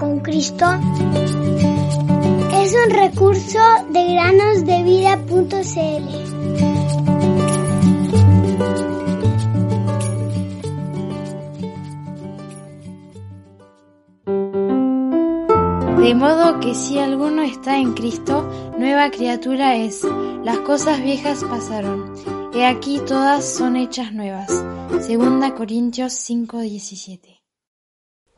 con Cristo es un recurso de granosdevida.cl. De modo que si alguno está en Cristo, nueva criatura es. Las cosas viejas pasaron. He aquí todas son hechas nuevas. Segunda Corintios 5:17.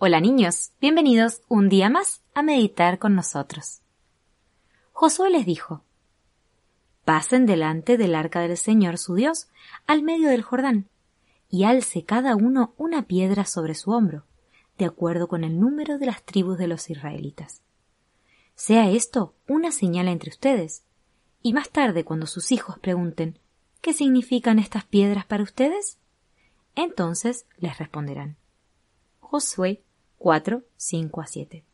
Hola niños, bienvenidos un día más a meditar con nosotros. Josué les dijo, Pasen delante del arca del Señor su Dios al medio del Jordán, y alce cada uno una piedra sobre su hombro, de acuerdo con el número de las tribus de los israelitas. Sea esto una señal entre ustedes, y más tarde cuando sus hijos pregunten ¿Qué significan estas piedras para ustedes? Entonces les responderán. Josué 4, 5 a 7.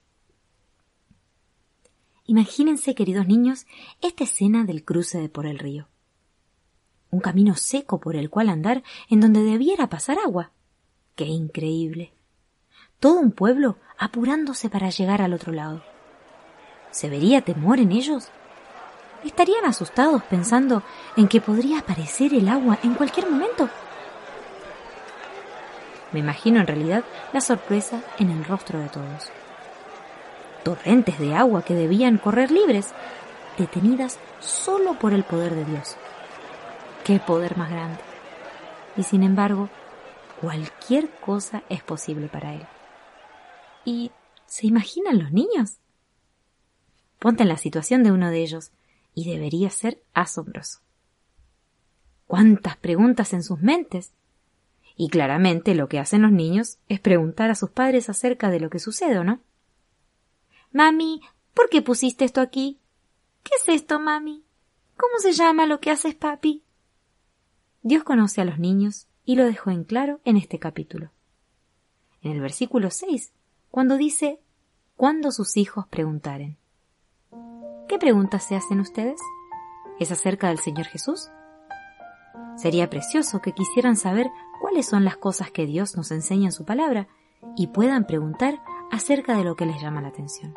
Imagínense, queridos niños, esta escena del cruce de por el río. Un camino seco por el cual andar en donde debiera pasar agua. ¡Qué increíble! Todo un pueblo apurándose para llegar al otro lado. ¿Se vería temor en ellos? ¿Estarían asustados pensando en que podría aparecer el agua en cualquier momento? Me imagino en realidad la sorpresa en el rostro de todos. Torrentes de agua que debían correr libres, detenidas solo por el poder de Dios. ¡Qué poder más grande! Y sin embargo, cualquier cosa es posible para Él. ¿Y se imaginan los niños? Ponte en la situación de uno de ellos y debería ser asombroso. ¿Cuántas preguntas en sus mentes? Y claramente lo que hacen los niños es preguntar a sus padres acerca de lo que sucede, ¿o no? Mami, ¿por qué pusiste esto aquí? ¿Qué es esto, mami? ¿Cómo se llama lo que haces, papi? Dios conoce a los niños y lo dejó en claro en este capítulo. En el versículo 6, cuando dice, cuando sus hijos preguntaren. ¿Qué preguntas se hacen ustedes? ¿Es acerca del Señor Jesús? Sería precioso que quisieran saber cuáles son las cosas que Dios nos enseña en su palabra y puedan preguntar acerca de lo que les llama la atención.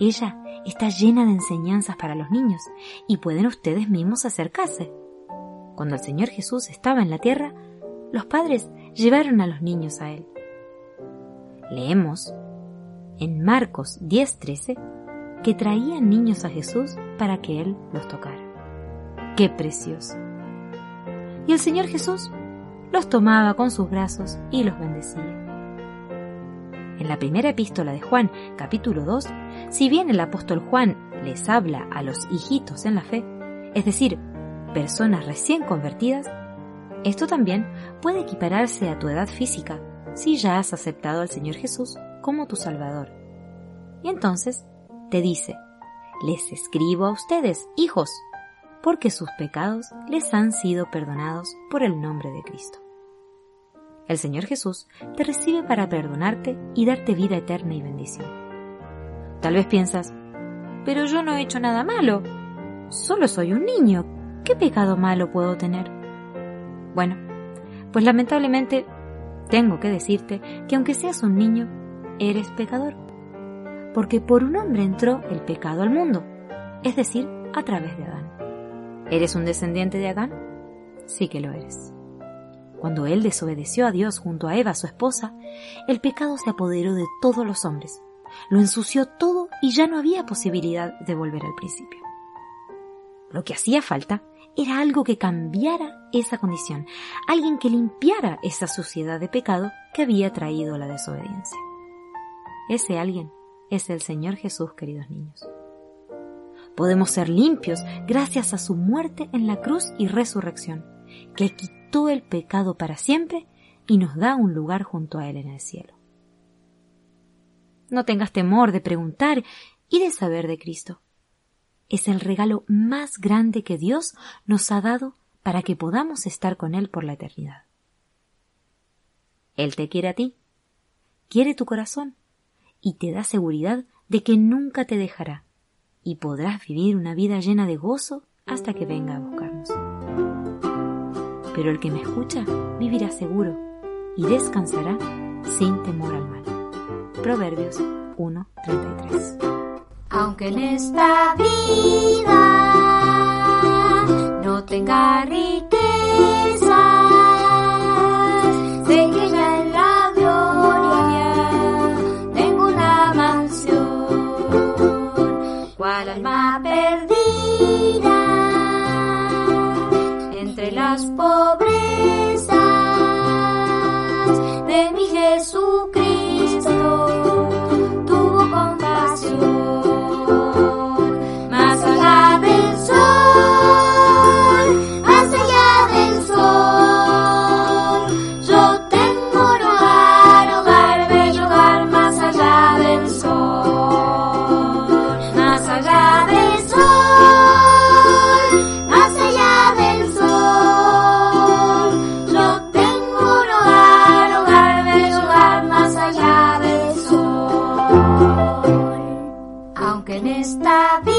Ella está llena de enseñanzas para los niños y pueden ustedes mismos acercarse. Cuando el Señor Jesús estaba en la tierra, los padres llevaron a los niños a Él. Leemos en Marcos 10:13 que traían niños a Jesús para que Él los tocara. ¡Qué precioso! Y el Señor Jesús los tomaba con sus brazos y los bendecía. En la primera epístola de Juan, capítulo 2, si bien el apóstol Juan les habla a los hijitos en la fe, es decir, personas recién convertidas, esto también puede equipararse a tu edad física si ya has aceptado al Señor Jesús como tu Salvador. Y entonces te dice, les escribo a ustedes, hijos, porque sus pecados les han sido perdonados por el nombre de Cristo. El Señor Jesús te recibe para perdonarte y darte vida eterna y bendición. Tal vez piensas, pero yo no he hecho nada malo, solo soy un niño, ¿qué pecado malo puedo tener? Bueno, pues lamentablemente tengo que decirte que aunque seas un niño, eres pecador, porque por un hombre entró el pecado al mundo, es decir, a través de Adán. ¿Eres un descendiente de Adán? Sí que lo eres. Cuando él desobedeció a Dios junto a Eva, su esposa, el pecado se apoderó de todos los hombres, lo ensució todo y ya no había posibilidad de volver al principio. Lo que hacía falta era algo que cambiara esa condición, alguien que limpiara esa suciedad de pecado que había traído la desobediencia. Ese alguien es el Señor Jesús, queridos niños. Podemos ser limpios gracias a su muerte en la cruz y resurrección, que quitó el pecado para siempre y nos da un lugar junto a Él en el cielo. No tengas temor de preguntar y de saber de Cristo. Es el regalo más grande que Dios nos ha dado para que podamos estar con Él por la eternidad. Él te quiere a ti, quiere tu corazón y te da seguridad de que nunca te dejará y podrás vivir una vida llena de gozo hasta que venga a buscarnos. Pero el que me escucha vivirá seguro y descansará sin temor al mal. Proverbios 1.33. Aunque en esta vida cual alma perdida entre las esta vida.